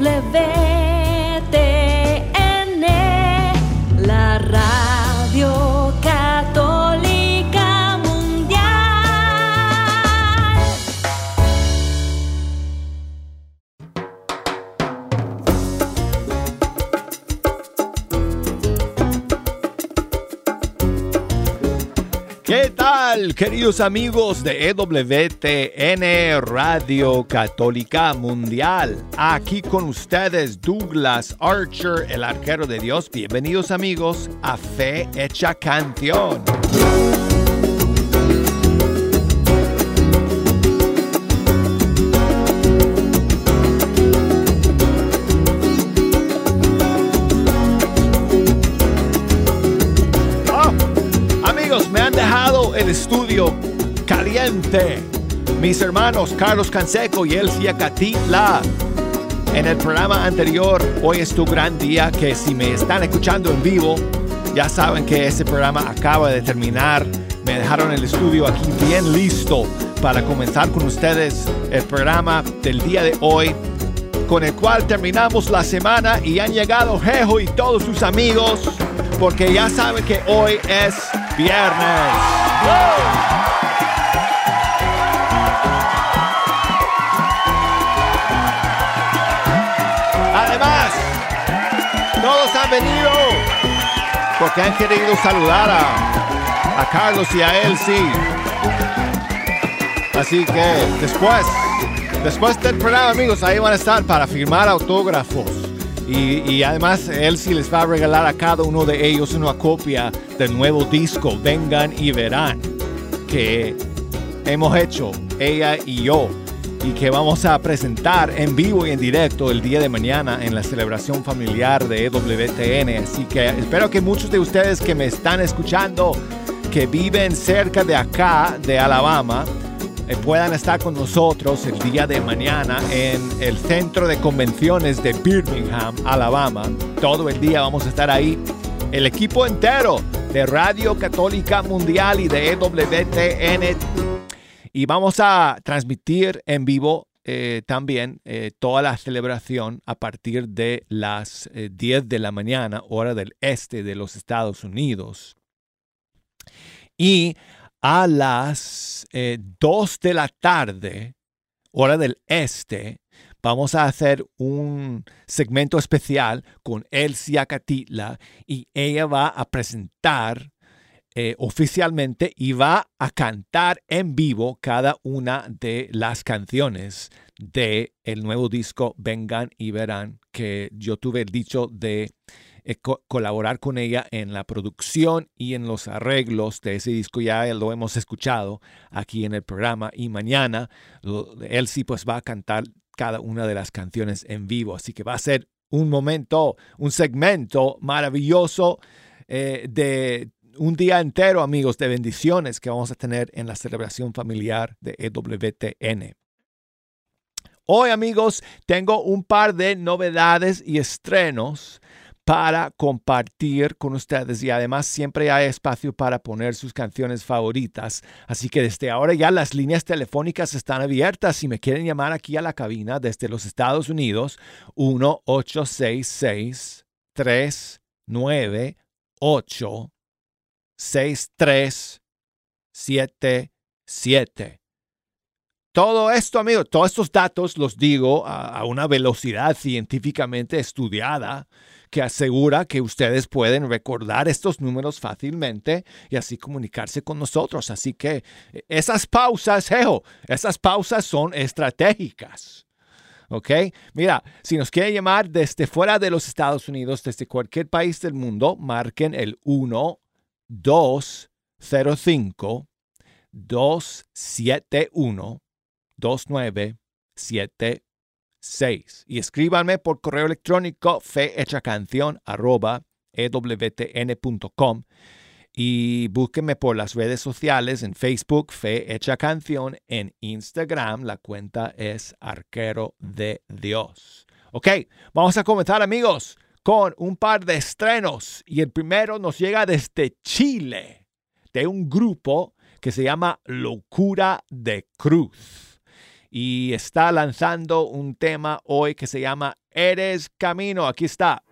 la queridos amigos de EWTN Radio Católica Mundial? Aquí con ustedes Douglas Archer, el arquero de Dios. Bienvenidos amigos a Fe Hecha Canción. El estudio caliente. Mis hermanos Carlos Canseco y Elsia Catitla. En el programa anterior, hoy es tu gran día, que si me están escuchando en vivo, ya saben que ese programa acaba de terminar. Me dejaron el estudio aquí bien listo para comenzar con ustedes el programa del día de hoy, con el cual terminamos la semana y han llegado Jejo y todos sus amigos, porque ya saben que hoy es viernes. Además, todos han venido porque han querido saludar a, Carlos y a él, sí. Así que después, después del programa, amigos, ahí van a estar para firmar autógrafos. Y, además, él les va a regalar a cada uno de ellos una copia del nuevo disco, Vengan y Verán, que hemos hecho, ella y yo, y que vamos a presentar en vivo y en directo el día de mañana en la celebración familiar de EWTN. Así que espero que muchos de ustedes que me están escuchando, que viven cerca de acá, de Alabama, puedan estar con nosotros el día de mañana en el centro de convenciones de Birmingham, Alabama. Todo el día vamos a estar ahí. El equipo entero de Radio Católica Mundial y de EWTN y vamos a transmitir en vivo eh, también eh, toda la celebración a partir de las eh, 10 de la mañana, hora del este de los Estados Unidos. Y a las eh, 2 de la tarde, hora del este, vamos a hacer un segmento especial con Elsia Catitla y ella va a presentar eh, oficialmente y va a cantar en vivo cada una de las canciones de el nuevo disco Vengan y Verán que yo tuve el dicho de eh, co- colaborar con ella en la producción y en los arreglos de ese disco ya lo hemos escuchado aquí en el programa y mañana lo- Elsie pues va a cantar cada una de las canciones en vivo así que va a ser un momento un segmento maravilloso eh, de un día entero, amigos, de bendiciones que vamos a tener en la celebración familiar de EWTN. Hoy, amigos, tengo un par de novedades y estrenos para compartir con ustedes y además siempre hay espacio para poner sus canciones favoritas. Así que desde ahora ya las líneas telefónicas están abiertas. Si me quieren llamar aquí a la cabina desde los Estados Unidos, 1-866 398 6377. Todo esto, amigos, todos estos datos los digo a, a, una velocidad científicamente estudiada que asegura que ustedes pueden recordar estos números fácilmente y así comunicarse con nosotros. Así que esas pausas, jejo, esas pausas son estratégicas. ¿Ok? Mira, si nos quieren llamar desde fuera de los Estados Unidos, desde cualquier país del mundo, marquen el 1 205 271 2976 y escríbanme por correo electrónico fehechacanción arroba ewtn.com y búsquenme por las redes sociales en Facebook Fe Canción, en Instagram la cuenta es Arquero de Dios. Ok, vamos a comenzar amigos con un par de estrenos y el primero nos llega desde Chile, de un grupo que se llama Locura de Cruz. Y está lanzando un tema hoy que se llama Eres Camino. Aquí está.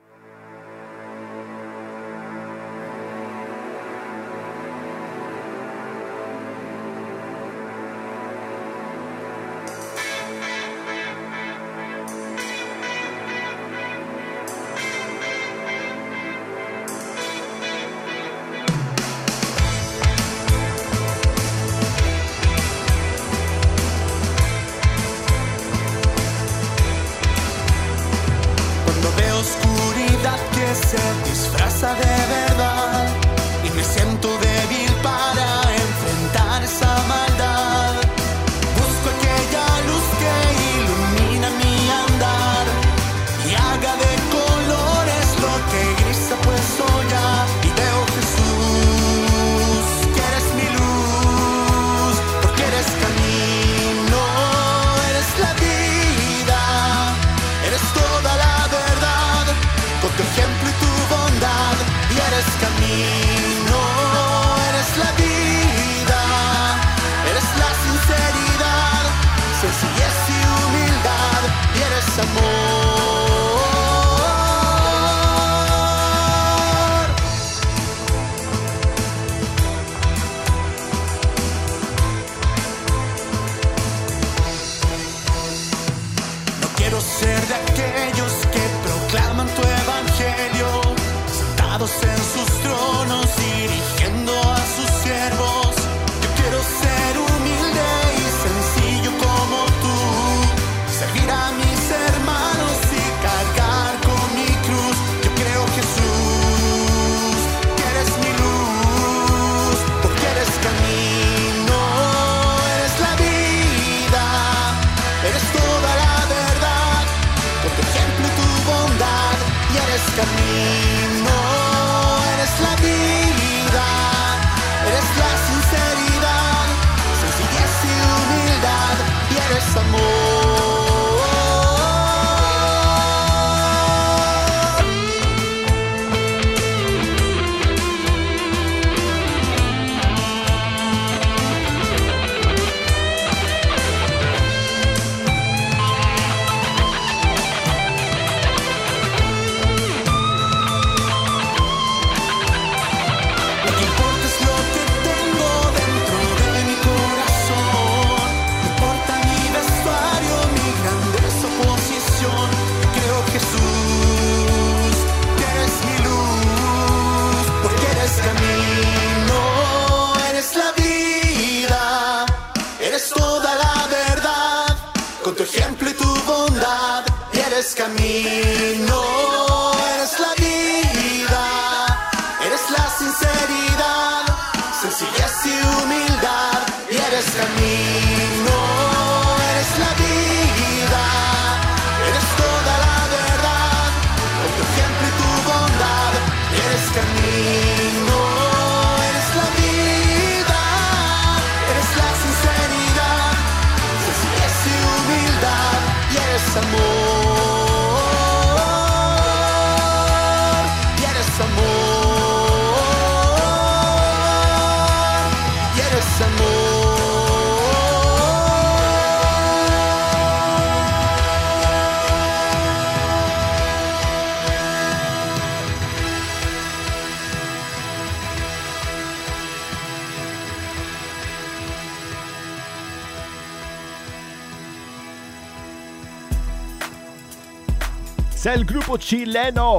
Es el grupo chileno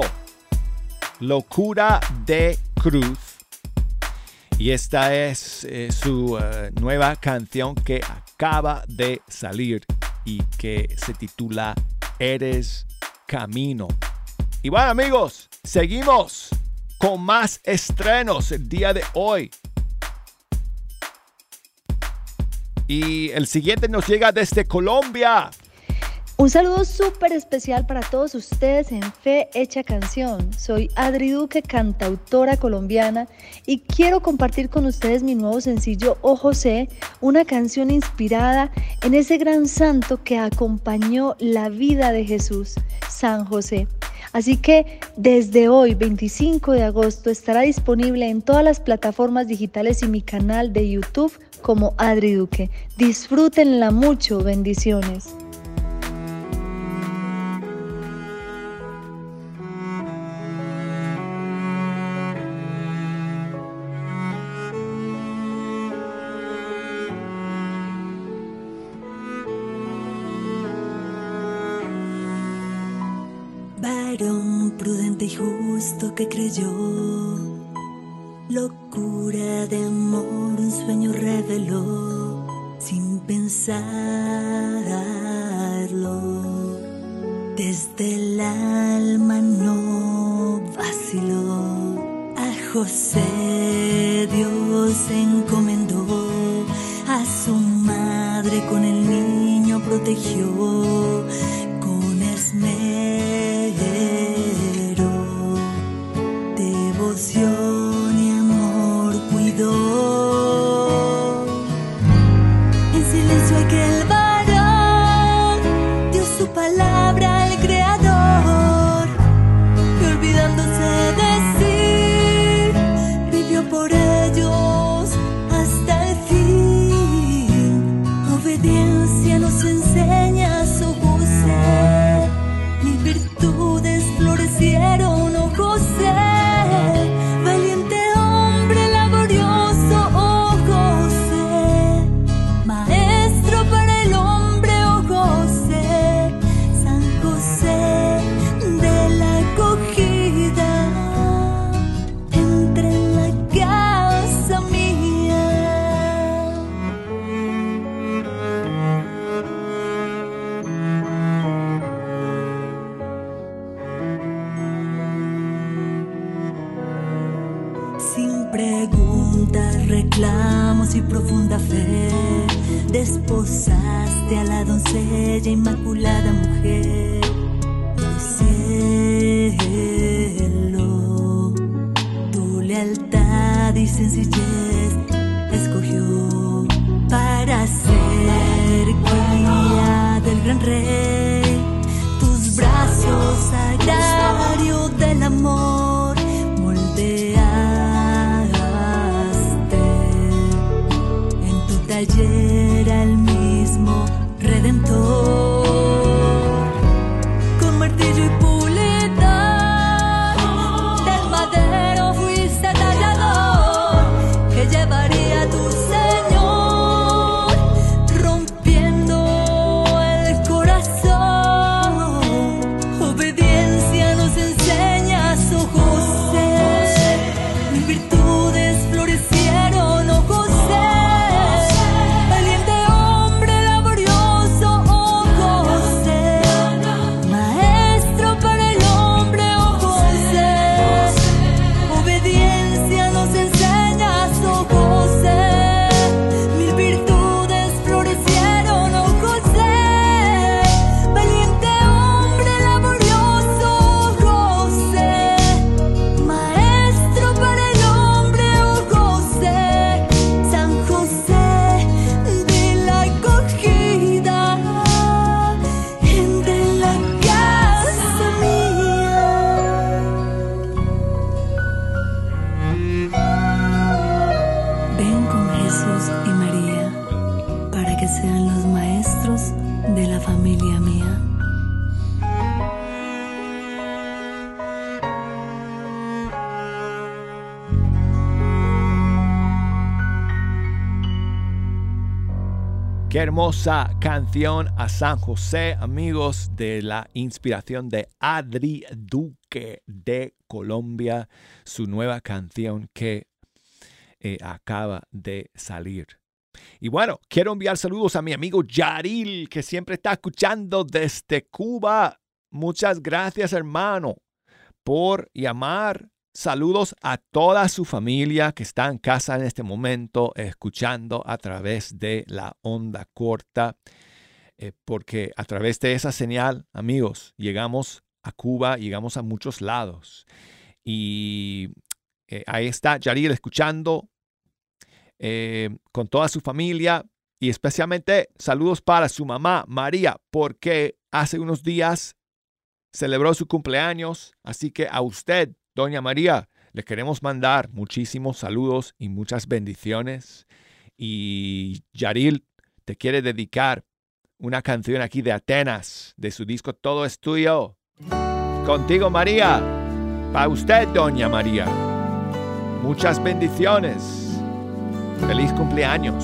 Locura de Cruz. Y esta es eh, su eh, nueva canción que acaba de salir y que se titula Eres Camino. Y bueno amigos, seguimos con más estrenos el día de hoy. Y el siguiente nos llega desde Colombia. Un saludo súper especial para todos ustedes en Fe Hecha Canción. Soy Adri Duque, cantautora colombiana, y quiero compartir con ustedes mi nuevo sencillo Oh José, una canción inspirada en ese gran santo que acompañó la vida de Jesús, San José. Así que desde hoy, 25 de agosto, estará disponible en todas las plataformas digitales y mi canal de YouTube como Adri Duque. Disfrútenla mucho, bendiciones. Justo que creyó. Locura de amor, un sueño reveló sin pensarlo. Desde el alma no vaciló. A José enredo. Hermosa canción a San José, amigos de la inspiración de Adri Duque de Colombia, su nueva canción que eh, acaba de salir. Y bueno, quiero enviar saludos a mi amigo Yaril, que siempre está escuchando desde Cuba. Muchas gracias, hermano, por llamar Saludos a toda su familia que está en casa en este momento escuchando a través de la onda corta, eh, porque a través de esa señal, amigos, llegamos a Cuba, llegamos a muchos lados. Y eh, ahí está Yaril escuchando eh, con toda su familia y especialmente saludos para su mamá María, porque hace unos días celebró su cumpleaños, así que a usted, doña María, le queremos mandar muchísimos saludos y muchas bendiciones. Y Yaril te quiere dedicar una canción aquí de Atenas, de su disco Todo es tuyo. Contigo, María. Para usted, doña María. Muchas bendiciones. Feliz cumpleaños.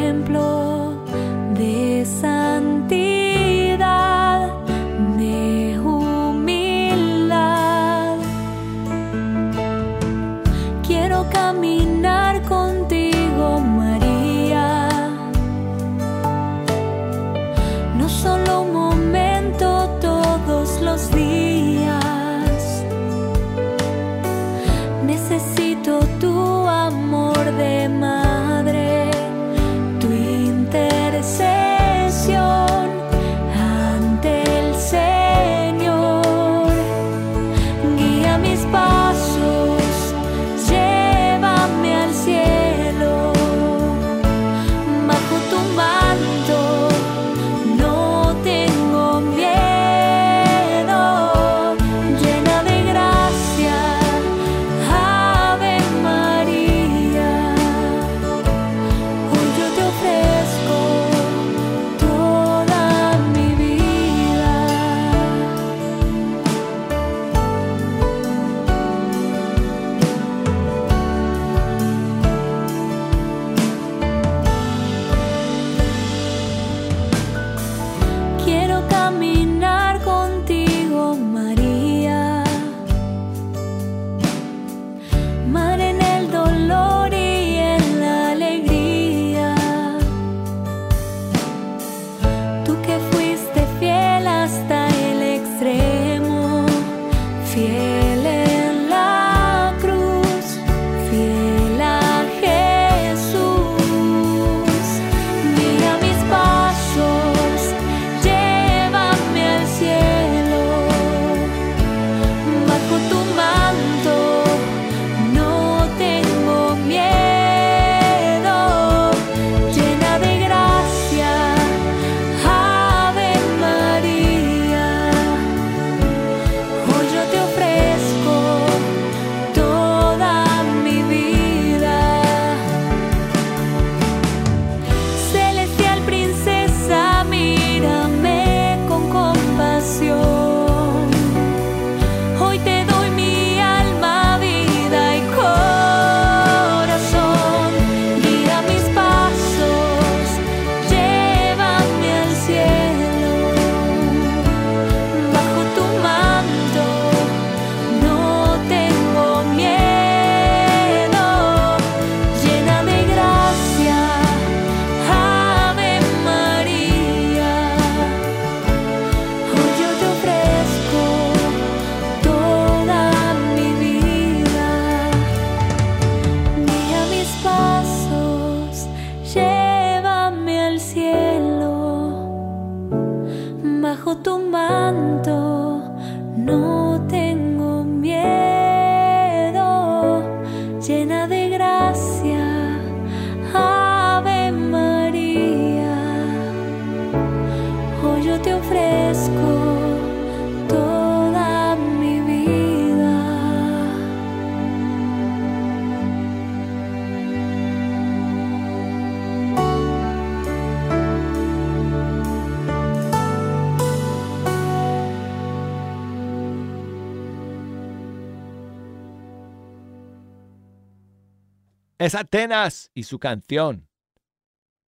Es Atenas y su canción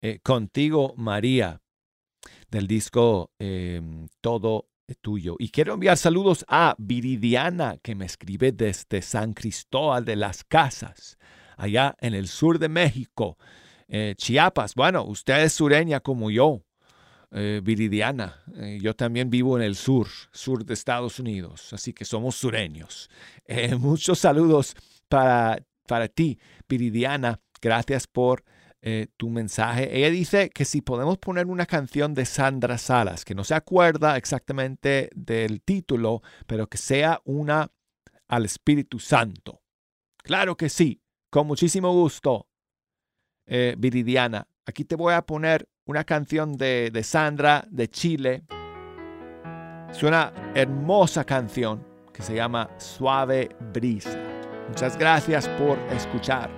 eh, Contigo María del disco eh, Todo Tuyo. Y quiero enviar saludos a Viridiana que me escribe desde San Cristóbal de las Casas, allá en el sur de México, eh, Chiapas. Bueno, usted es sureña como yo. eh, Viridiana, yo también vivo en el sur, sur de Estados Unidos, así que somos sureños. Muchos saludos para, para ti, Viridiana, Gracias por eh, tu mensaje. Ella dice que si podemos poner una canción de Sandra Salas, que no se acuerda exactamente del título, pero que sea una al Espíritu Santo. Claro que sí, con muchísimo gusto, eh, Viridiana. Aquí te voy a poner una canción de, de Sandra de Chile. Es una hermosa canción que se llama Suave Brisa. Muchas gracias por escuchar.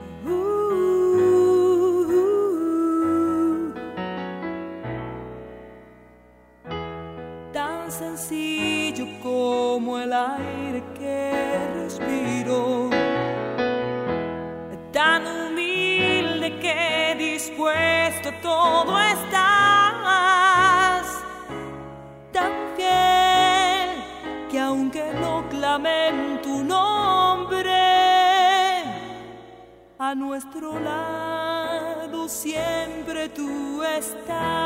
como el aire que respiro, tan humilde que dispuesto todo estás, tan fiel que aunque no clamen tu nombre, a nuestro lado siempre tú estás.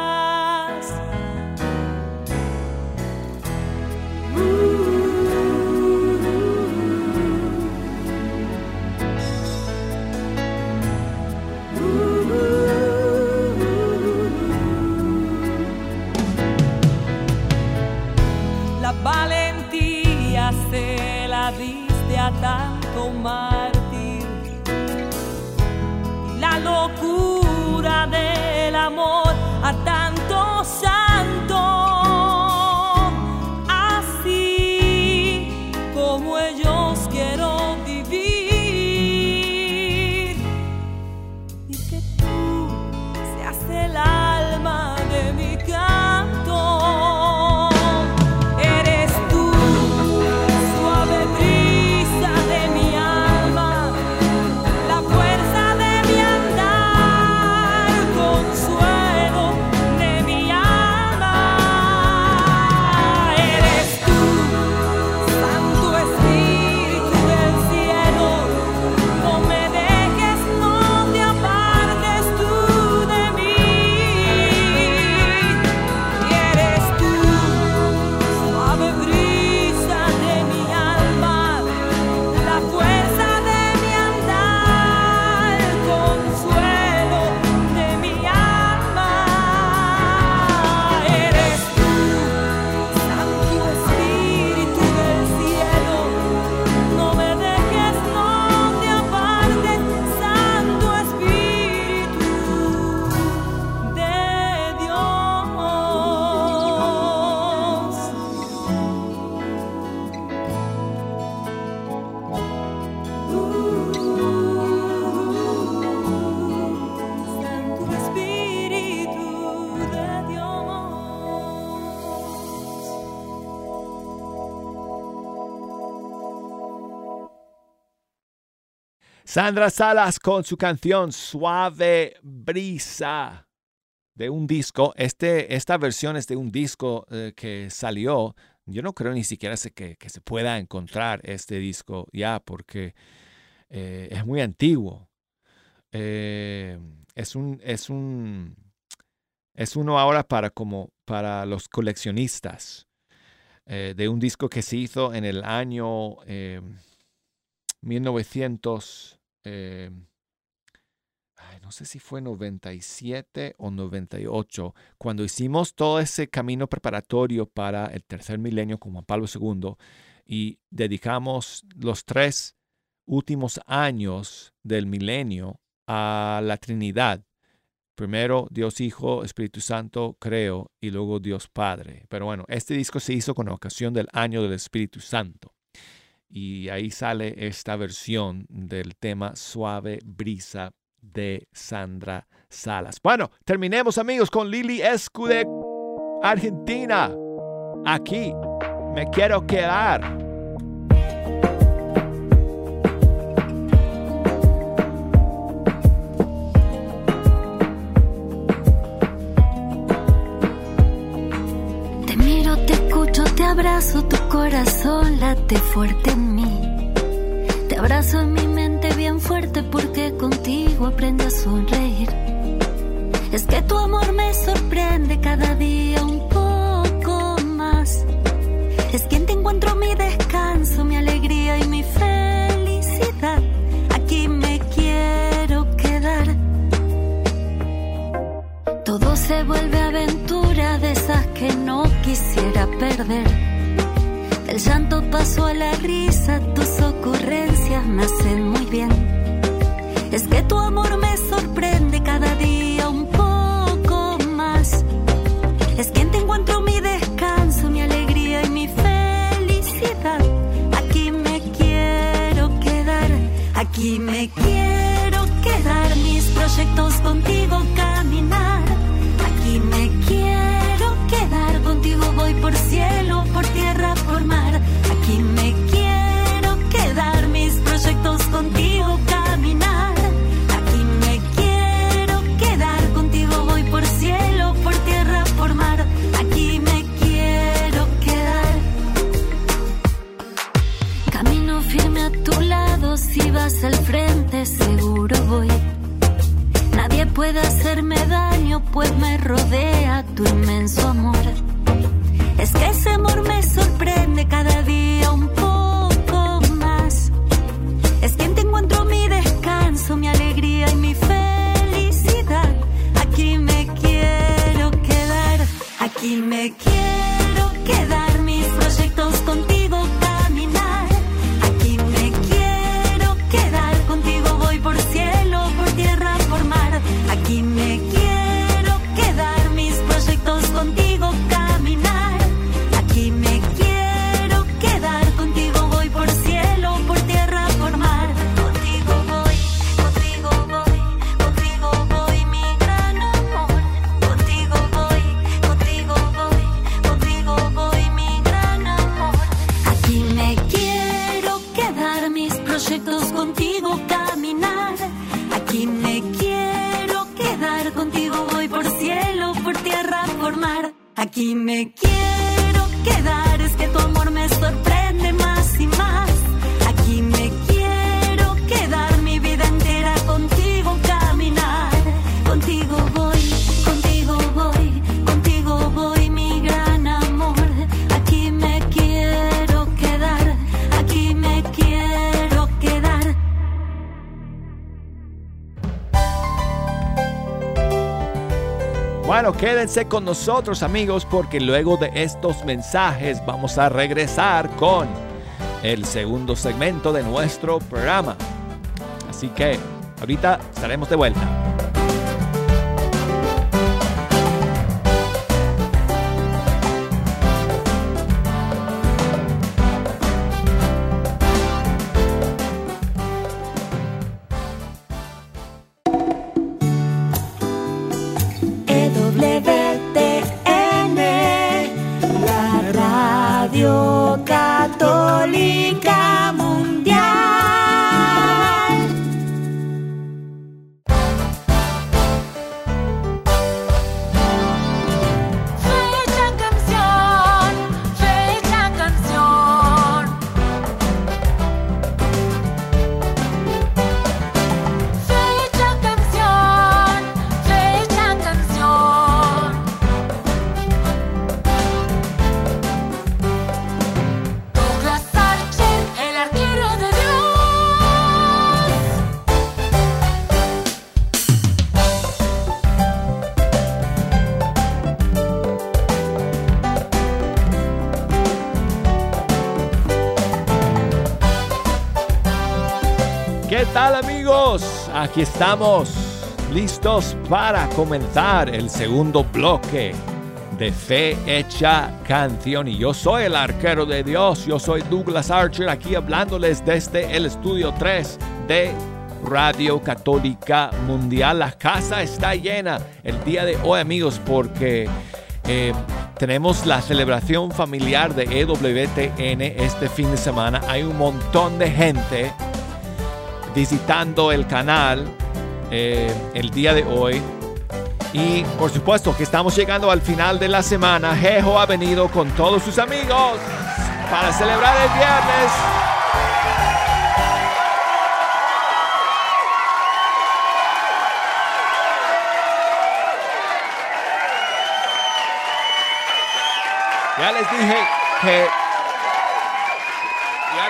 Sandra Salas con su canción Suave Brisa de un disco. Este, esta versión es de un disco eh, que salió. Yo no creo ni siquiera que, que, se pueda encontrar este disco ya porque eh, es muy antiguo. Eh, es un, es un, es uno ahora para como para los coleccionistas de un disco que se hizo en el año 1900 eh, no sé si fue 97 o 98, cuando hicimos todo ese camino preparatorio para el tercer milenio con Juan Pablo II y dedicamos los tres últimos años del milenio a la Trinidad. Primero Dios Hijo, Espíritu Santo, creo, y luego Dios Padre. Pero bueno, este disco se hizo con ocasión del año del Espíritu Santo y ahí sale esta versión del tema Suave Brisa de Sandra Salas. Bueno, terminemos amigos con Lili Escude, Argentina. Aquí me quiero quedar. abrazo, tu corazón late fuerte en mí. Te abrazo en mi mente bien fuerte porque contigo aprendo a sonreír. Es que tu amor me sorprende cada día un poco más. Es que en te encuentro mi descanso, mi alegría y mi felicidad. Aquí me quiero quedar. Todo se vuelve aventura de esas que no quisiera perder el llanto pasó a la risa, tus ocurrencias me hacen muy bien. Es que tu amor me sorprende cada día un poco más. Es quien te encuentro mi descanso, mi alegría y mi felicidad. Aquí me quiero quedar, aquí me quiero quedar. Mis proyectos contigo me quiero quedar. Con nosotros amigos porque luego de estos mensajes vamos a regresar con el segundo segmento de nuestro programa. Así que ahorita estaremos de vuelta. Aquí estamos listos para comenzar el segundo bloque de Fe Hecha Canción. Y yo soy el arquero de Dios, yo soy Douglas Archer aquí hablándoles desde el estudio 3 de Radio Católica Mundial. La casa está llena el día de hoy amigos porque... eh, tenemos la celebración familiar de EWTN este fin de semana. Hay un montón de gente visitando el canal eh, el día de hoy. Y por supuesto que estamos llegando al final de la semana. Jejo ha venido con todos sus amigos para celebrar el viernes. Ya les dije que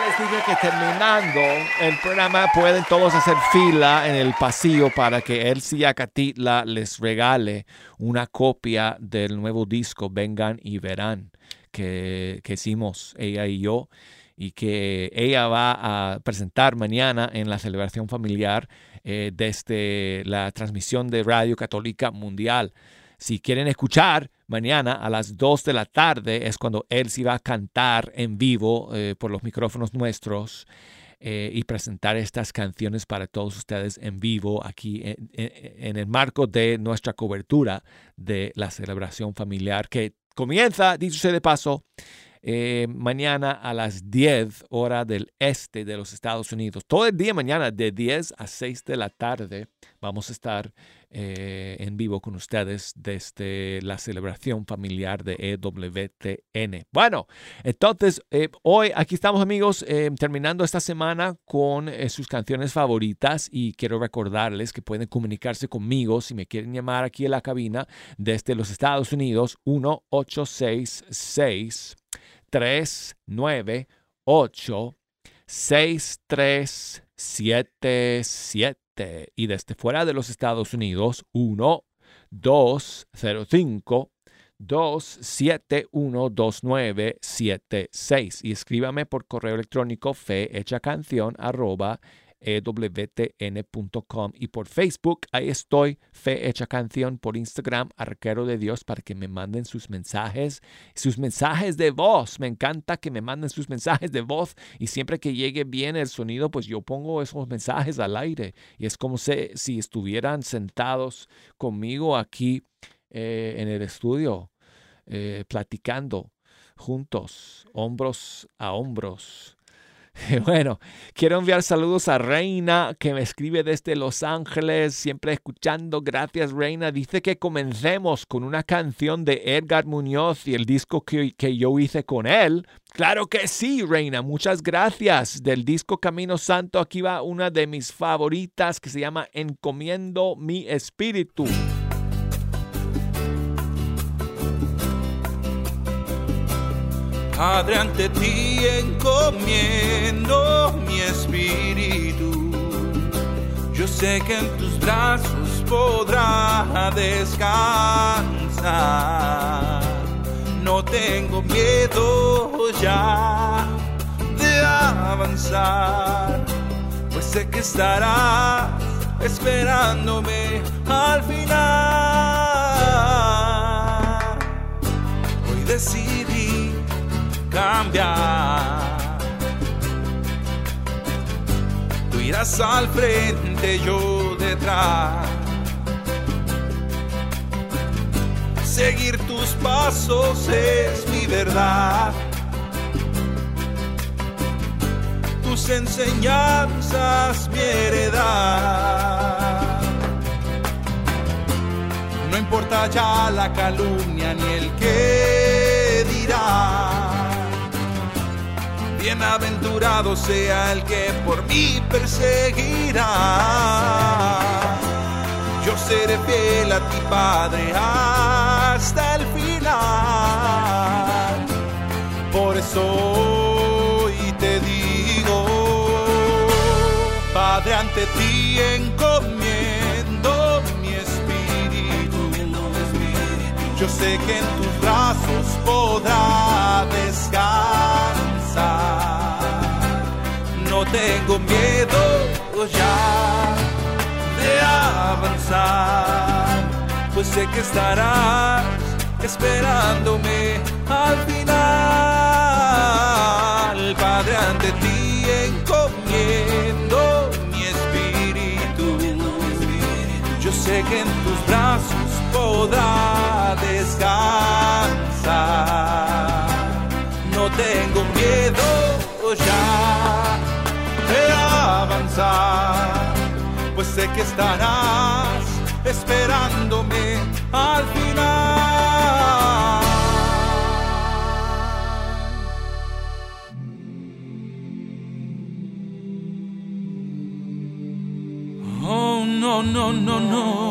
les dije que terminando el programa pueden todos hacer fila en el pasillo para que Elsie Acatitla les regale una copia del nuevo disco Vengan y Verán. que, que hicimos ella y yo y que ella va a presentar mañana en la celebración familiar eh, desde la transmisión de Radio Católica Mundial. Si quieren escuchar, mañana a las 2 de la tarde es cuando él se va a cantar en vivo eh, por los micrófonos nuestros. Eh, y presentar estas canciones para todos ustedes en vivo aquí en, el marco de nuestra cobertura de la celebración familiar que comienza, dicho sea de paso, eh, mañana a las 10 hora del este de los Estados Unidos. Todo el día mañana de 10 a 6 de la tarde vamos a estar eh, en vivo con ustedes desde la celebración familiar de EWTN. Bueno, entonces eh, hoy aquí estamos amigos terminando esta semana con sus canciones favoritas y quiero recordarles que pueden comunicarse conmigo si me quieren llamar aquí en la cabina desde los Estados Unidos 1866 398 6377 y desde fuera de los Estados Unidos 1 205 271 2976 y escríbame por correo electrónico fe hecha arroba ewtn.com y por Facebook, ahí estoy, Fe Hecha Canción, por Instagram, Arquero de Dios, para que me manden sus mensajes, sus mensajes de voz. Me encanta que me manden sus mensajes de voz y siempre que llegue bien el sonido, pues yo pongo esos mensajes al aire y es como si, si estuvieran sentados conmigo aquí eh, en el estudio, eh, platicando juntos, hombros a hombros. Bueno, quiero enviar saludos a Reina que me escribe desde Los Ángeles, siempre escuchando. Gracias Reina. Dice que comencemos con una canción de Edgar Muñoz y el disco que, que yo hice con él. Claro que sí, Reina. Muchas gracias. Del disco Camino Santo, aquí va una de mis favoritas que se llama Encomiendo mi espíritu. Padre, ante ti encomiendo mi espíritu. Yo sé que en tus brazos podrá descansar. No tengo miedo ya de avanzar, pues sé que estarás esperándome al final. Hoy decidí cambiar. Tú irás al frente, yo detrás. Seguir tus pasos es mi verdad. Tus enseñanzas mi heredad. No importa ya la calumnia ni el que dirá Bienaventurado sea el que por mí perseguirá. Yo seré fiel a ti, Padre, hasta el final. Por eso hoy te digo, Padre, ante ti encomiendo mi espíritu. Yo sé que en tus brazos podrá descansar no tengo miedo ya de avanzar, pues sé que estarás esperándome al final. Padre, ante ti encomiendo mi espíritu. Yo sé que en tus brazos podrá descansar tengo miedo ya de avanzar, pues sé que estarás esperándome al final. Oh, no, no, no, no.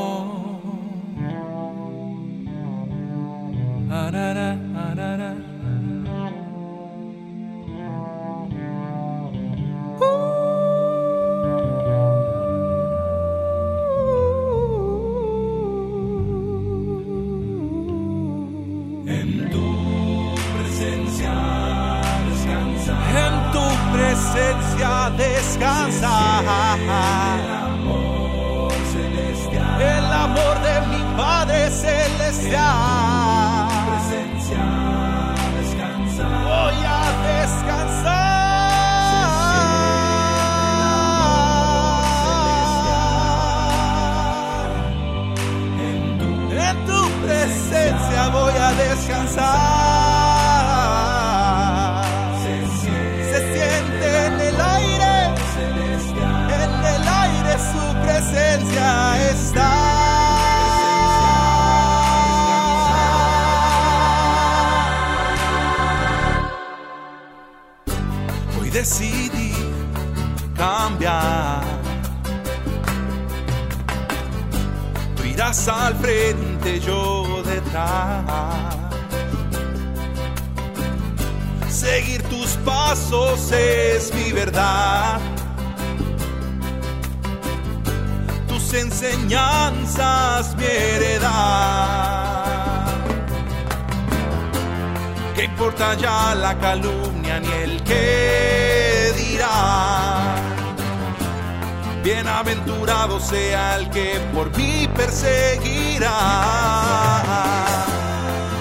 Bienaventurado sea el que por mí perseguirá.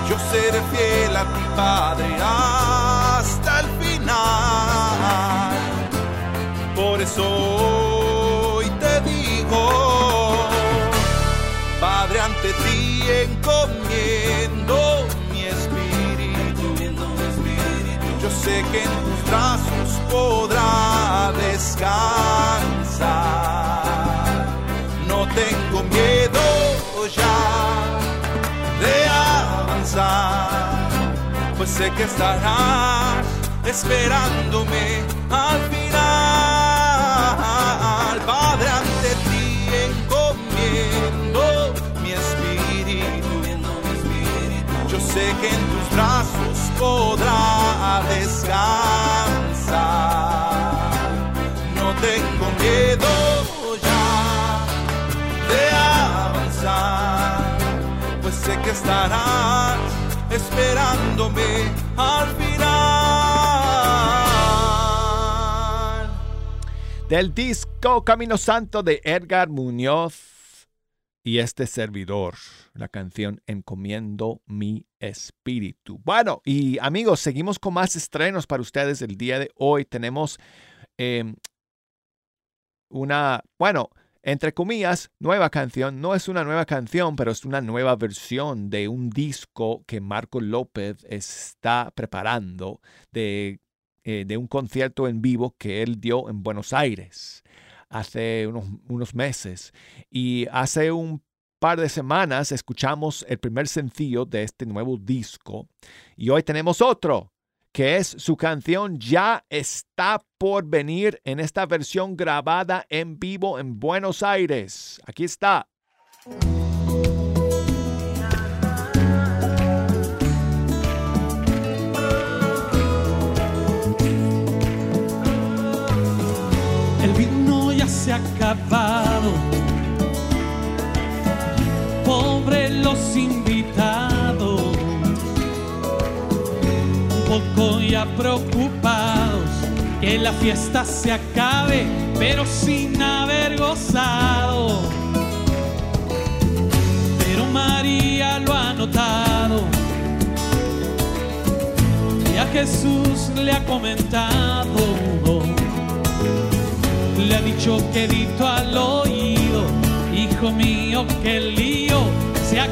Yo seré fiel a ti, Padre, hasta el final. Por eso hoy te digo, Padre, ante ti encomiendo mi espíritu. Yo sé que en tus brazos podrá descansar. Avanzar, pues sé que estarás esperándome al final. Padre, ante ti encomiendo mi espíritu. Yo sé que en tus brazos podrá descansar. No tengo miedo que estarás esperándome al final. Del disco Camino Santo de Edgar Muñoz y este servidor, la canción Encomiendo mi espíritu. Bueno, y amigos, seguimos con más estrenos para ustedes el día de hoy. Tenemos eh, una, bueno, entre comillas, nueva canción. No es una nueva canción, pero es una nueva versión de un disco que Marco López está preparando de, eh, de un concierto en vivo que él dio en Buenos Aires hace unos, unos meses. Y hace un par de semanas escuchamos el primer sencillo de este nuevo disco. Y hoy tenemos otro que es su canción Ya está por venir en esta versión grabada en vivo en Buenos Aires. Aquí está. El vino ya se ha acabado. Pobre los poco ya preocupados que la fiesta se acabe, pero sin haber gozado. Pero María lo ha notado. Y a Jesús le ha comentado. Le ha dicho quedito al oído, hijo mío, que lío, se ha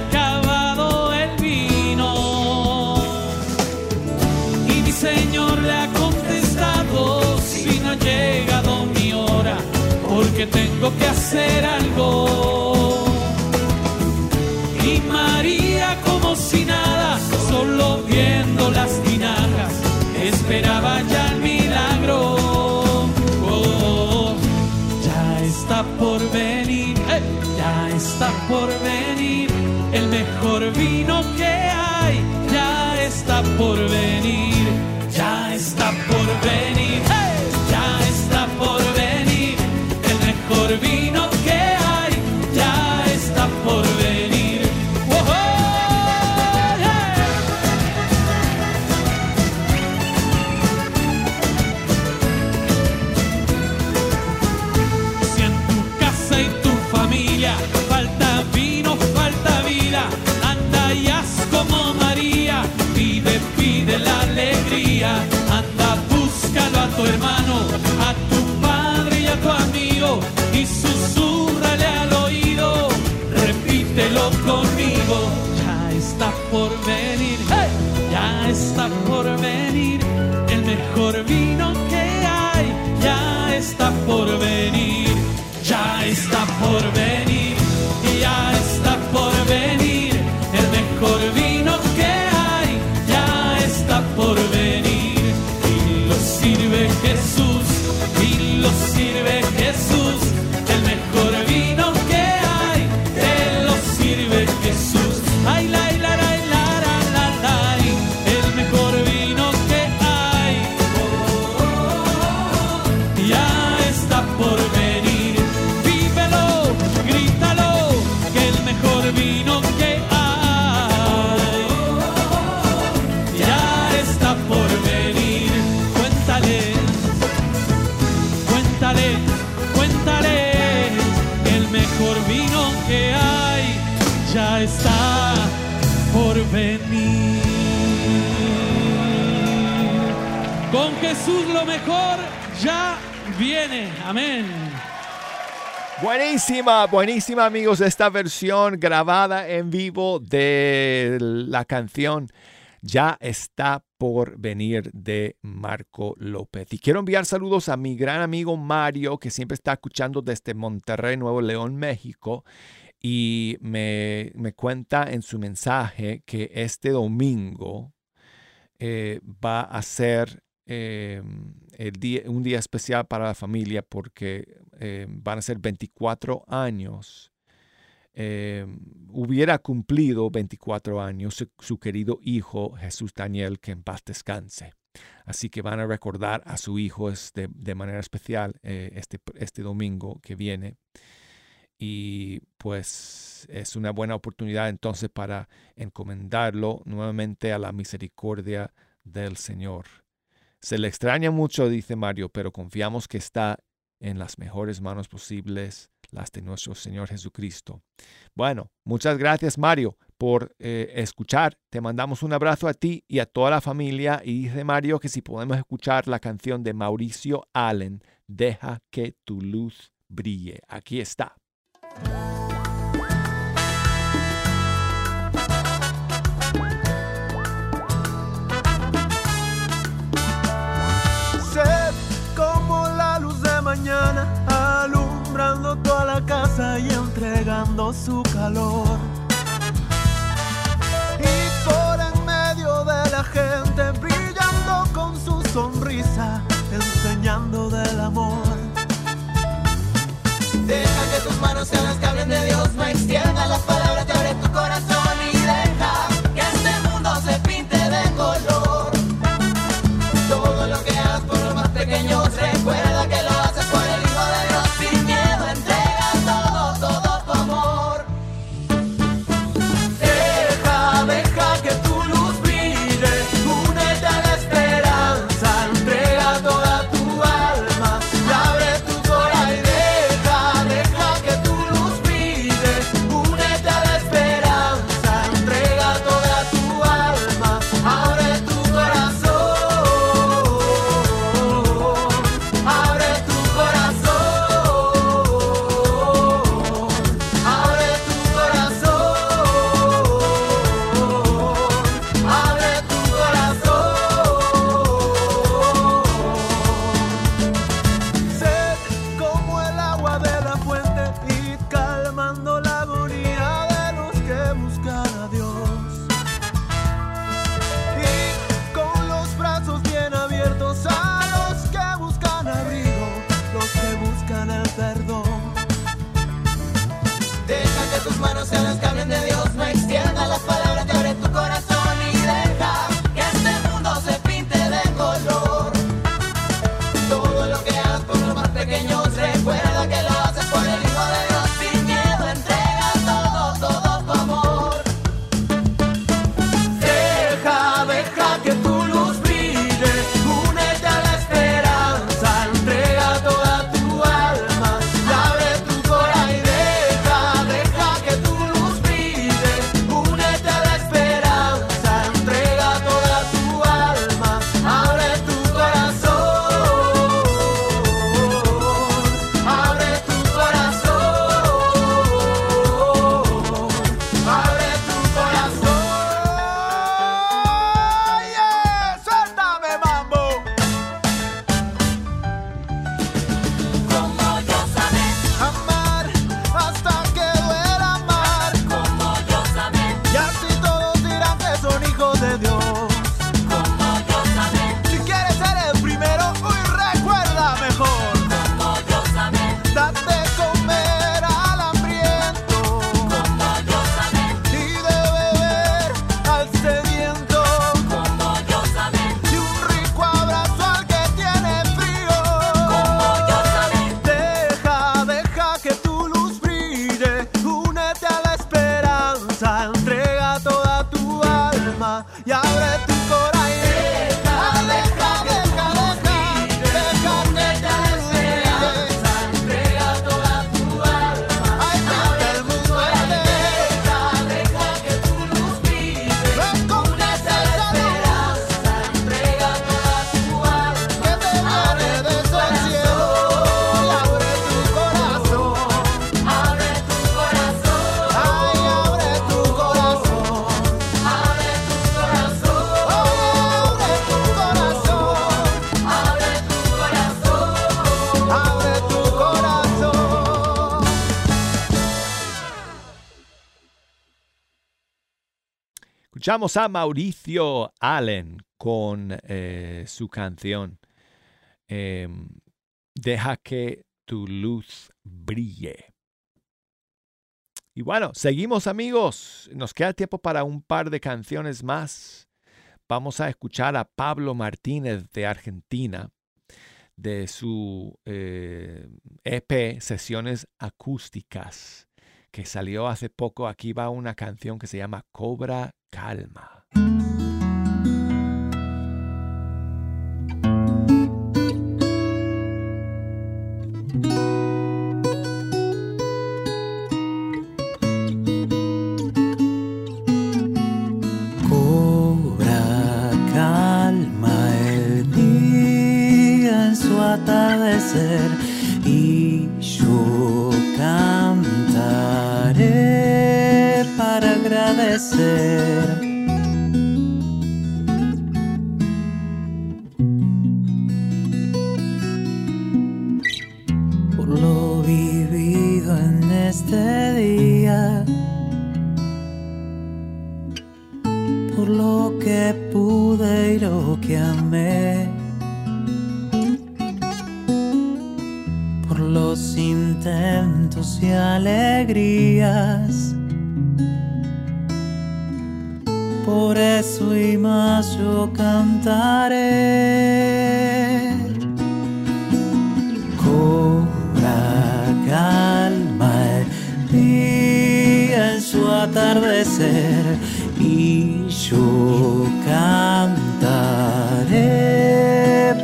Señor le ha contestado, si no ha llegado mi hora, porque tengo que hacer algo. Y María como si nada, solo viendo las tinajas, esperaba ya el milagro. Oh, ya está por venir, eh, ya está por venir, el mejor vino que hay, ya está por venir, Venir, ya está por venir, el mejor vino que hay, ya está por venir. Si en tu casa y tu familia falta vino, falta vida, anda y haz como María, vive, pide la alegría. Hermano, a tu padre y a tu amigo y susurrale al oído, repítelo conmigo, ya está por venir, ¡hey! ya está por venir Buenísima, buenísima amigos esta versión grabada en vivo de la canción Ya está por venir de Marco López. Y quiero enviar saludos a mi gran amigo Mario que siempre está escuchando desde Monterrey, Nuevo León, México. Y me, me cuenta en su mensaje que este domingo eh, va a ser eh, el día, un día especial para la familia porque eh, van a ser 24 años. Eh, hubiera cumplido 24 años su, querido hijo Jesús Daniel, que en paz descanse. Así que van a recordar a su hijo de, de manera especial eh, este, este domingo que viene. Y pues es una buena oportunidad entonces para encomendarlo nuevamente a la misericordia del Señor. Se le extraña mucho, dice Mario, pero confiamos que está en las mejores manos posibles, las de nuestro Señor Jesucristo. Bueno, muchas gracias Mario por eh, escuchar. Te mandamos un abrazo a ti y a toda la familia. Y dice Mario que si podemos escuchar la canción de Mauricio Allen, Deja que tu luz brille. Aquí está. Y entregando su calor. Y por en medio de la gente, brillando con su sonrisa, enseñando del amor. Deja que tus manos sean las que hablen de Dios, no extiendas las palabras, te Escuchamos a Mauricio Allen con eh, su canción em, Deja que tu luz brille. Y bueno, seguimos amigos. Nos queda tiempo para un par de canciones más. Vamos a escuchar a Pablo Martínez de Argentina de su EP eh, e Sesiones Acústicas que salió hace poco. Aquí va una canción que se llama Cobra Calma. y agradecer. Por lo vivido en este día, por lo que pude y lo que amé. los intentos y alegrías. Eso y más yo cantaré. Cobra calma el día en su atardecer y yo cantaré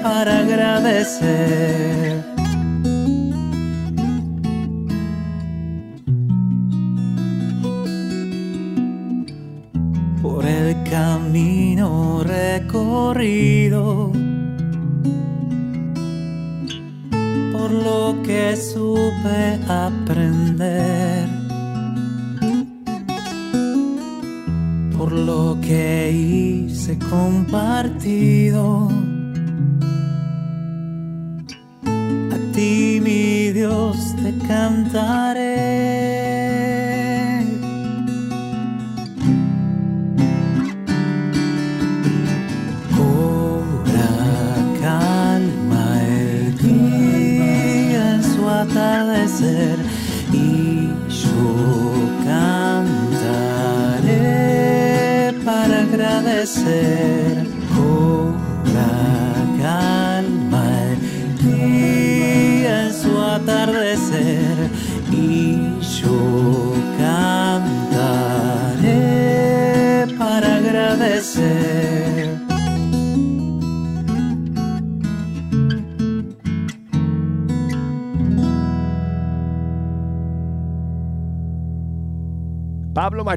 para agradecer. free.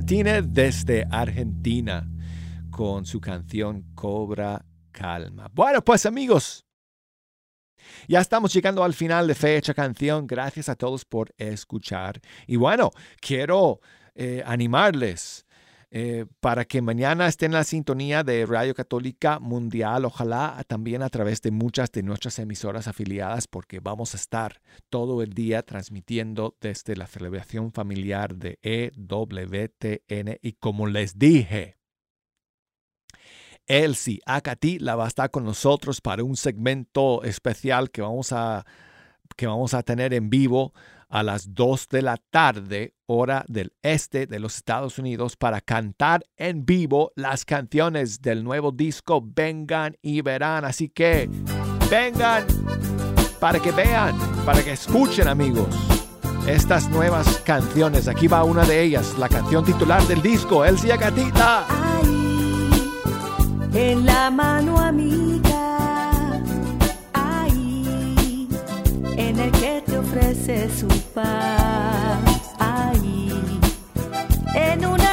Desde Argentina con su canción Cobra Calma. Bueno, pues amigos, ya estamos llegando al final de Fecha Canción. Gracias a todos por escuchar. Y bueno, quiero eh, animarles eh, para que mañana estén en la sintonía de Radio Católica Mundial, ojalá también a través de muchas de nuestras emisoras afiliadas, porque vamos a estar todo el día transmitiendo desde la celebración familiar de EWTN. Y como les dije, Elsie Acati la va a estar con nosotros para un segmento especial que vamos a, que vamos a tener en vivo a las 2 de la tarde, hora del este de los Estados Unidos, para cantar en vivo las canciones del nuevo disco Vengan y Verán. Así que vengan para que vean, para que escuchen amigos estas nuevas canciones. Aquí va una de ellas, la canción titular del disco, El Gatita. en la mano amiga en el te ofrece su paz. Ahí, en una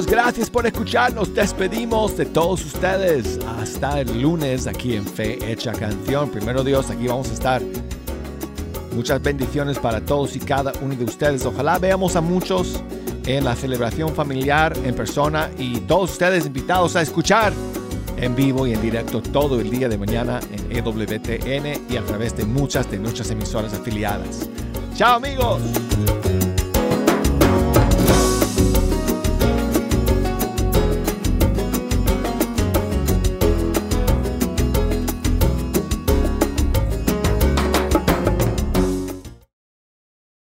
Gracias por escuchar. Nos despedimos de todos ustedes. Hasta el lunes aquí en Fe Hecha Canción. Primero Dios, aquí vamos a estar. Muchas bendiciones para todos y cada uno de ustedes. Ojalá veamos a muchos en la celebración familiar en persona y todos ustedes invitados a escuchar en vivo y en directo todo el día de mañana en EWTN y a través de muchas de nuestras emisoras afiliadas. Chao amigos.